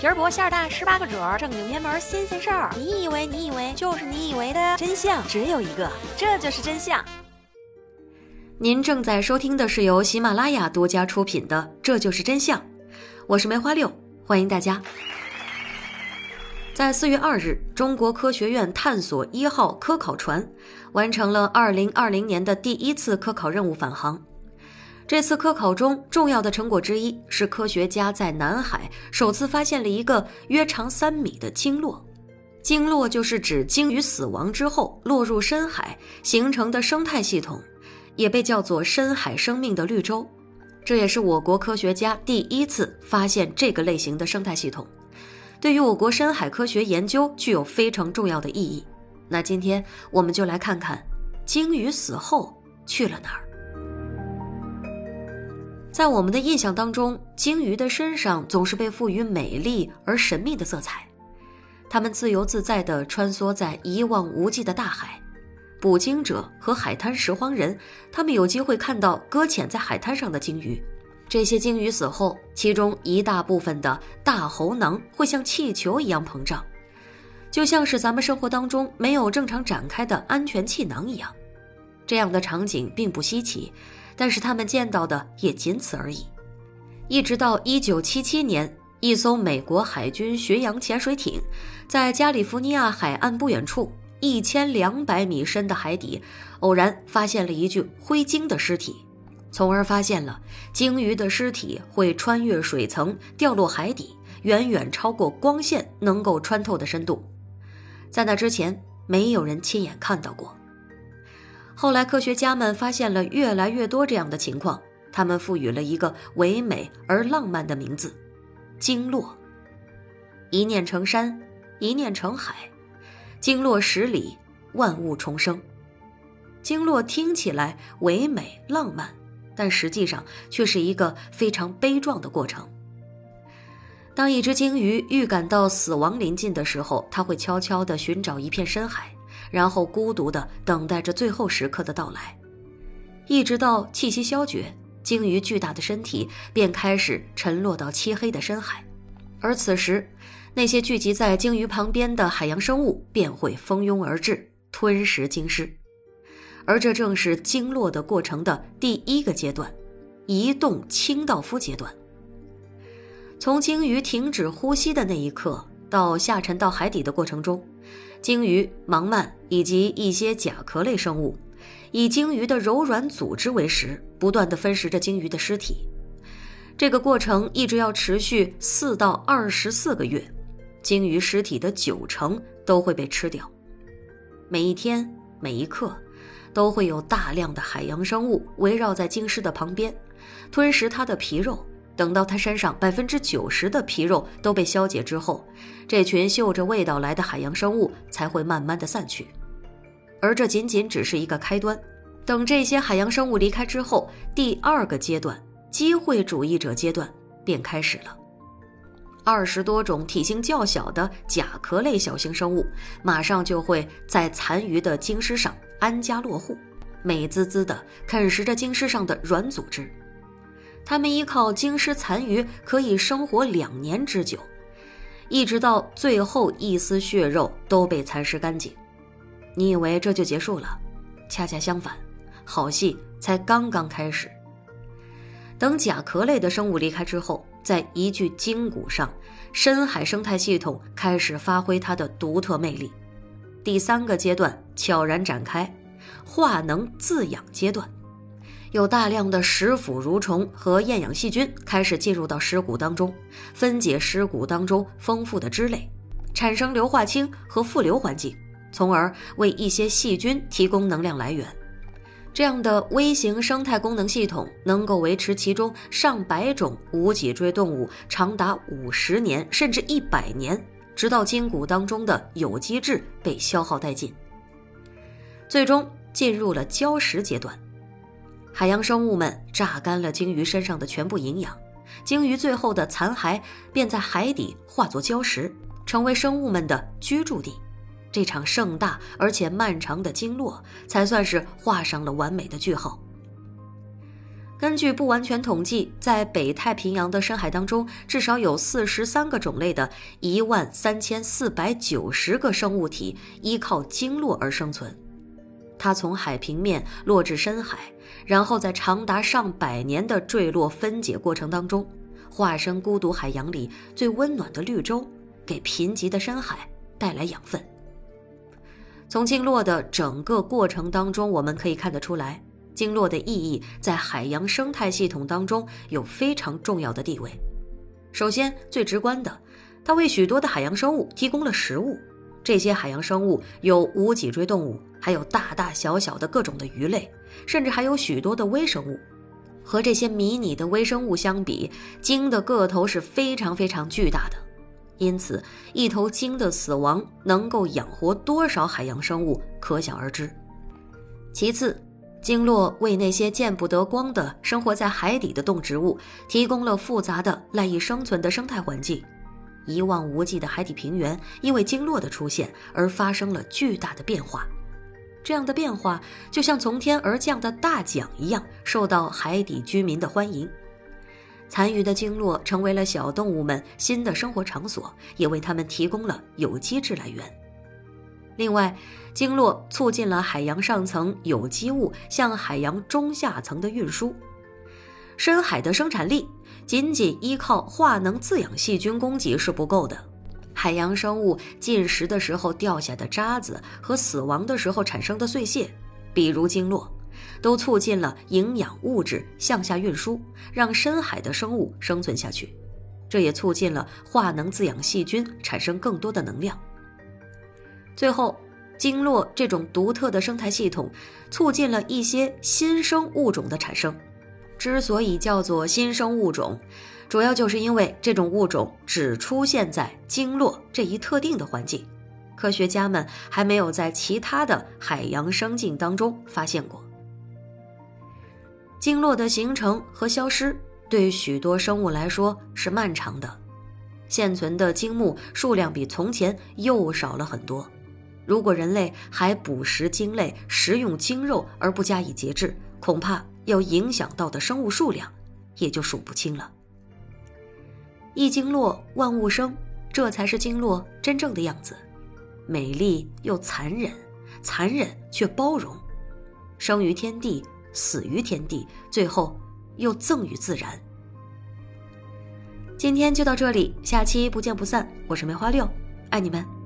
皮儿薄馅儿大，十八个褶儿，正经偏门新鲜事儿。你以为你以为就是你以为的真相只有一个，这就是真相。您正在收听的是由喜马拉雅独家出品的《这就是真相》，我是梅花六，欢迎大家。在四月二日，中国科学院探索一号科考船完成了二零二零年的第一次科考任务返航。这次科考中重要的成果之一是科学家在南海首次发现了一个约长三米的鲸落。鲸落就是指鲸鱼死亡之后落入深海形成的生态系统，也被叫做深海生命的绿洲。这也是我国科学家第一次发现这个类型的生态系统，对于我国深海科学研究具有非常重要的意义。那今天我们就来看看，鲸鱼死后去了哪儿。在我们的印象当中，鲸鱼的身上总是被赋予美丽而神秘的色彩，它们自由自在地穿梭在一望无际的大海。捕鲸者和海滩拾荒人，他们有机会看到搁浅在海滩上的鲸鱼。这些鲸鱼死后，其中一大部分的大喉囊会像气球一样膨胀，就像是咱们生活当中没有正常展开的安全气囊一样。这样的场景并不稀奇。但是他们见到的也仅此而已，一直到一九七七年，一艘美国海军巡洋潜水艇，在加利福尼亚海岸不远处一千两百米深的海底，偶然发现了一具灰鲸的尸体，从而发现了鲸鱼的尸体会穿越水层掉落海底，远远超过光线能够穿透的深度，在那之前，没有人亲眼看到过。后来，科学家们发现了越来越多这样的情况，他们赋予了一个唯美而浪漫的名字——鲸落。一念成山，一念成海，鲸落十里，万物重生。鲸落听起来唯美浪漫，但实际上却是一个非常悲壮的过程。当一只鲸鱼预感到死亡临近的时候，它会悄悄地寻找一片深海。然后孤独地等待着最后时刻的到来，一直到气息消绝，鲸鱼巨大的身体便开始沉落到漆黑的深海，而此时，那些聚集在鲸鱼旁边的海洋生物便会蜂拥而至，吞食鲸尸，而这正是鲸落的过程的第一个阶段——移动清道夫阶段。从鲸鱼停止呼吸的那一刻到下沉到海底的过程中。鲸鱼、盲鳗以及一些甲壳类生物，以鲸鱼的柔软组织为食，不断的分食着鲸鱼的尸体。这个过程一直要持续四到二十四个月，鲸鱼尸体的九成都会被吃掉。每一天、每一刻，都会有大量的海洋生物围绕在鲸尸的旁边，吞食它的皮肉。等到它身上百分之九十的皮肉都被消解之后，这群嗅着味道来的海洋生物才会慢慢的散去，而这仅仅只是一个开端。等这些海洋生物离开之后，第二个阶段——机会主义者阶段便开始了。二十多种体型较小的甲壳类小型生物，马上就会在残余的鲸尸上安家落户，美滋滋的啃食着鲸尸上的软组织。他们依靠鲸尸残余可以生活两年之久，一直到最后一丝血肉都被蚕食干净。你以为这就结束了？恰恰相反，好戏才刚刚开始。等甲壳类的生物离开之后，在一具鲸骨上，深海生态系统开始发挥它的独特魅力。第三个阶段悄然展开，化能自养阶段。有大量的食腐蠕虫和厌氧细菌开始进入到尸骨当中，分解尸骨当中丰富的脂类，产生硫化氢和复硫环境，从而为一些细菌提供能量来源。这样的微型生态功能系统能够维持其中上百种无脊椎动物长达五十年甚至一百年，直到筋骨当中的有机质被消耗殆尽，最终进入了礁石阶段。海洋生物们榨干了鲸鱼身上的全部营养，鲸鱼最后的残骸便在海底化作礁石，成为生物们的居住地。这场盛大而且漫长的鲸落才算是画上了完美的句号。根据不完全统计，在北太平洋的深海当中，至少有四十三个种类的一万三千四百九十个生物体依靠鲸落而生存。它从海平面落至深海，然后在长达上百年的坠落分解过程当中，化身孤独海洋里最温暖的绿洲，给贫瘠的深海带来养分。从鲸落的整个过程当中，我们可以看得出来。鲸落的意义在海洋生态系统当中有非常重要的地位。首先，最直观的，它为许多的海洋生物提供了食物。这些海洋生物有无脊椎动物，还有大大小小的各种的鱼类，甚至还有许多的微生物。和这些迷你的微生物相比，鲸的个头是非常非常巨大的。因此，一头鲸的死亡能够养活多少海洋生物，可想而知。其次，鲸落为那些见不得光的生活在海底的动植物提供了复杂的赖以生存的生态环境，一望无际的海底平原因为鲸落的出现而发生了巨大的变化。这样的变化就像从天而降的大奖一样，受到海底居民的欢迎。残余的鲸落成为了小动物们新的生活场所，也为它们提供了有机质来源。另外，鲸落促进了海洋上层有机物向海洋中下层的运输。深海的生产力仅仅依靠化能自养细菌供给是不够的，海洋生物进食的时候掉下的渣子和死亡的时候产生的碎屑，比如鲸落，都促进了营养物质向下运输，让深海的生物生存下去。这也促进了化能自养细菌产生更多的能量。最后，鲸落这种独特的生态系统，促进了一些新生物种的产生。之所以叫做新生物种，主要就是因为这种物种只出现在鲸落这一特定的环境，科学家们还没有在其他的海洋生境当中发现过。鲸落的形成和消失，对许多生物来说是漫长的。现存的鲸目数量比从前又少了很多。如果人类还捕食鲸类、食用鲸肉而不加以节制，恐怕要影响到的生物数量也就数不清了。一鲸落，万物生，这才是鲸落真正的样子：美丽又残忍，残忍却包容，生于天地，死于天地，最后又赠予自然。今天就到这里，下期不见不散。我是梅花六，爱你们。